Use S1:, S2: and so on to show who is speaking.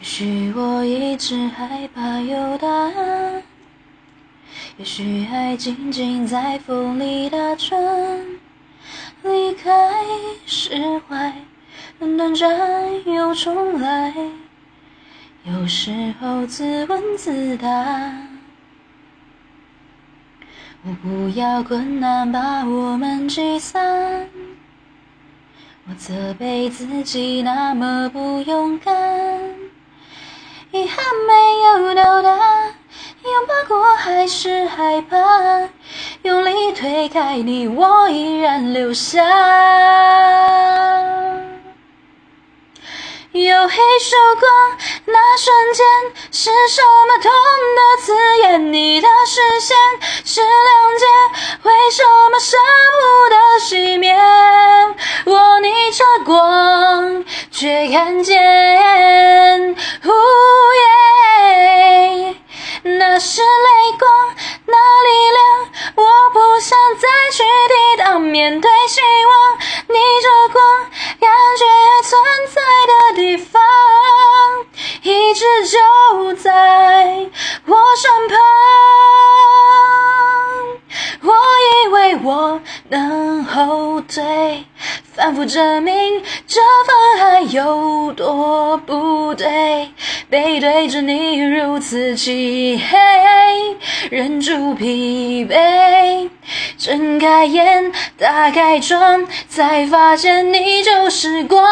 S1: 也许我一直害怕有答案，也许爱静静在风里打转，离开释怀，短暂又重来，有时候自问自答。我不要困难把我们击散，我责备自己那么不勇敢。遗憾没有到达，拥抱过还是害怕，用力推开你，我依然留下。有一束光，那瞬间是什么痛？的刺眼？你的视线是谅解，为什么舍不得熄灭？我逆着光，却看见。泪光，那力量，我不想再去抵挡。面对希望，逆着光，感觉爱存在的地方，一直就在我身旁。我以为我能后退。反复证明这份爱有多不对，背对着你如此漆黑，忍住疲惫，睁开眼，打开窗，才发现你就是光。